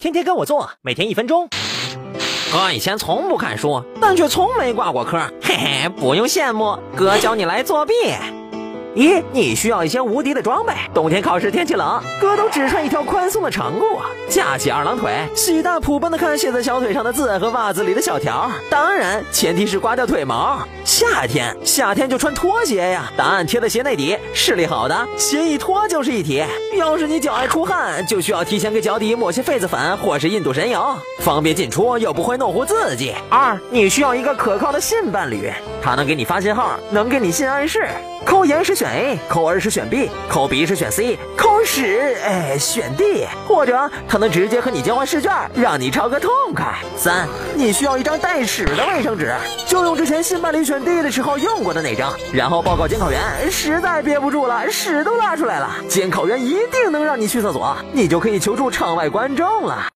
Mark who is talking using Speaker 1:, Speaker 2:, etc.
Speaker 1: 天天跟我做，每天一分钟。
Speaker 2: 哥以前从不看书，但却从没挂过科，嘿嘿，不用羡慕，哥教你来作弊。
Speaker 1: 一，你需要一些无敌的装备？冬天考试天气冷，哥都只穿一条宽松的长裤，架起二郎腿，喜大普奔的看写在小腿上的字和袜子里的小条。当然，前提是刮掉腿毛。夏天，夏天就穿拖鞋呀，答案贴在鞋内底，视力好的鞋一脱就是一体。要是你脚爱出汗，就需要提前给脚底抹些痱子粉或是印度神油，方便进出又不会弄糊自己。二，你需要一个可靠的性伴侣，他能给你发信号，能给你性暗示。抠眼时选 A，抠耳时选 B，抠鼻时选 C，抠屎哎选 D，或者他能直接和你交换试卷，让你抄个痛快。三，你需要一张带屎的卫生纸，就用之前新伴侣选 D 的时候用过的那张，然后报告监考员，实在憋不住了，屎都拉出来了，监考员一定能让你去厕所，你就可以求助场外观众了。